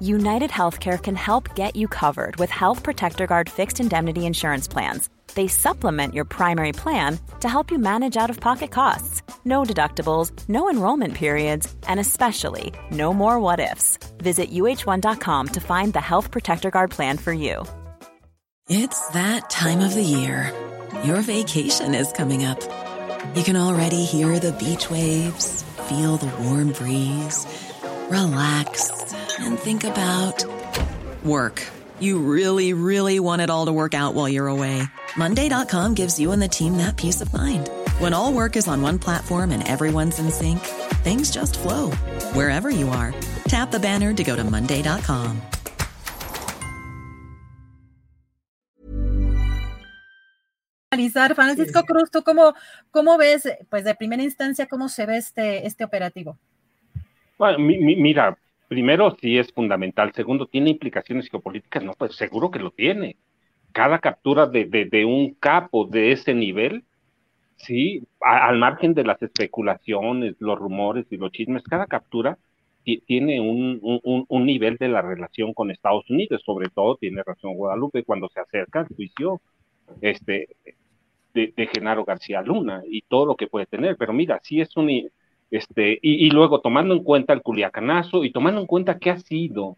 United Healthcare can help get you covered with Health Protector Guard fixed indemnity insurance plans they supplement your primary plan to help you manage out of pocket costs. No deductibles, no enrollment periods, and especially no more what ifs. Visit uh1.com to find the Health Protector Guard plan for you. It's that time of the year. Your vacation is coming up. You can already hear the beach waves, feel the warm breeze, relax, and think about work. You really, really want it all to work out while you're away. Monday.com gives you and the team that peace of mind. When all work is on one platform and everyone's in sync, things just flow wherever you are. Tap the banner to go to Monday.com. Francisco Cruz, ¿tú cómo, cómo ves, pues de primera instancia, cómo se ve este, este operativo? Bueno, mi, mi, mira, primero sí es fundamental, segundo, ¿tiene implicaciones geopolíticas? No, pues seguro que lo tiene. Cada captura de, un capo de ese nivel, sí, al margen de las especulaciones, los rumores y los chismes, cada captura tiene un, nivel de la relación con Estados Unidos, sobre todo tiene razón Guadalupe cuando se acerca al juicio este, de, Genaro García Luna y todo lo que puede tener, pero mira, sí es un, este, y, y luego tomando en cuenta el culiacanazo y tomando en cuenta qué ha sido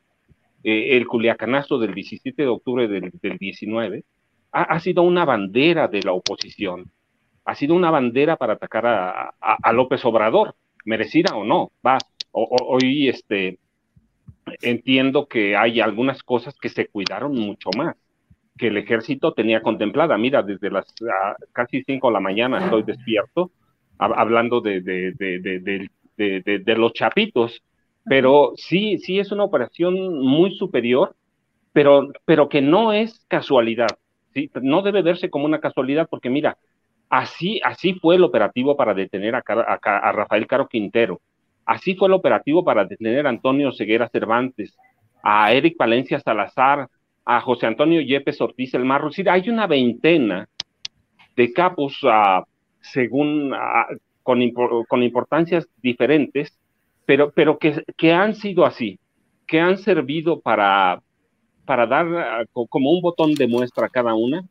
eh, el culiacanazo del 17 de octubre del, 19, ha, sido una bandera de la oposición, ha sido una bandera para atacar a, López Obrador, merecida o no, va, hoy este, entiendo que hay algunas cosas que se cuidaron mucho más que el ejército tenía contemplada. Mira, desde las ah, casi 5 de la mañana estoy despierto hablando de, de, los chapitos. Pero sí, sí es una operación muy superior, pero, pero que no es casualidad, ¿sí? no debe verse como una casualidad, porque mira, así, así fue el operativo para detener a, a, Rafael Caro Quintero, así fue el operativo para detener a Antonio Ceguera Cervantes, a Eric Valencia Salazar, a José Antonio Yepes Ortiz El Marro, es decir, hay una veintena de capos ah, según con, con importancias diferentes pero, pero que, que han sido así, que han servido para, para dar como un botón de muestra a cada una,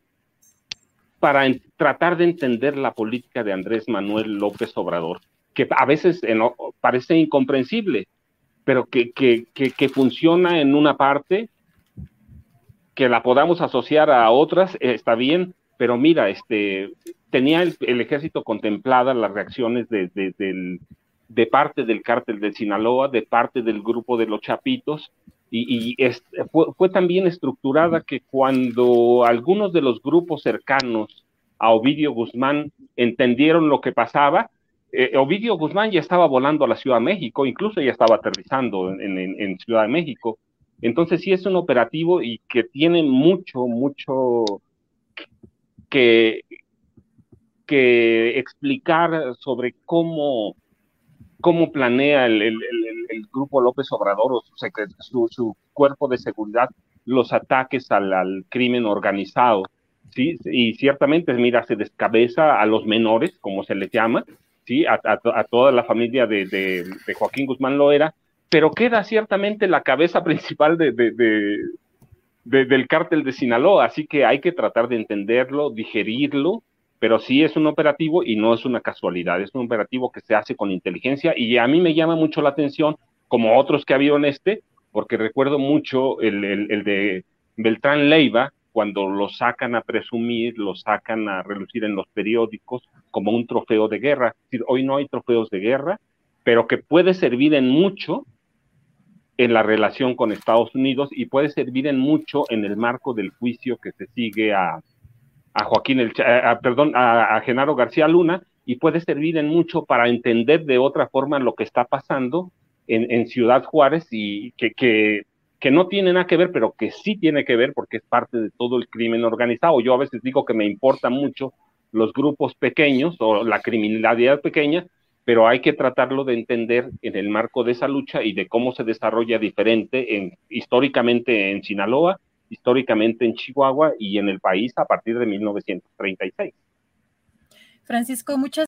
para tratar de entender la política de Andrés Manuel López Obrador, que a veces parece incomprensible, pero que, que, que, funciona en una parte, que la podamos asociar a otras, eh, está bien, pero mira, este, tenía el, ejército contemplada las reacciones de, parte del cártel de Sinaloa, de parte del grupo de los Chapitos, y, fue, también estructurada que cuando algunos de los grupos cercanos a Ovidio Guzmán entendieron lo que pasaba, eh, Ovidio Guzmán ya estaba volando a la Ciudad de México, incluso ya estaba aterrizando en, Ciudad de México. Entonces sí es un operativo y que tiene mucho, mucho que, que explicar sobre cómo cómo planea el, grupo López Obrador o su, cuerpo de seguridad los ataques al, crimen organizado. ¿sí? Y ciertamente, mira, se descabeza a los menores, como se les llama, ¿sí? a, toda la familia de, Joaquín Guzmán Loera, pero queda ciertamente la cabeza principal de, del cártel de Sinaloa, así que hay que tratar de entenderlo, digerirlo pero sí es un operativo y no es una casualidad, es un operativo que se hace con inteligencia y a mí me llama mucho la atención, como otros que ha habido en este, porque recuerdo mucho el, el, de Beltrán Leiva, cuando lo sacan a presumir, lo sacan a relucir en los periódicos como un trofeo de guerra. Es decir, hoy no hay trofeos de guerra, pero que puede servir en mucho en la relación con Estados Unidos y puede servir en mucho en el marco del juicio que se sigue a, a Joaquín, el, perdón, a, Genaro García Luna y puede servir en mucho para entender de otra forma lo que está pasando en, Ciudad Juárez y que, que, no tiene nada que ver, pero que sí tiene que ver porque es parte de todo el crimen organizado. Yo a veces digo que me importa mucho los grupos pequeños o la criminalidad pequeña, pero hay que tratarlo de entender en el marco de esa lucha y de cómo se desarrolla diferente en, históricamente en Sinaloa, históricamente en Chihuahua y en el país a partir de 1936. Francisco, muchas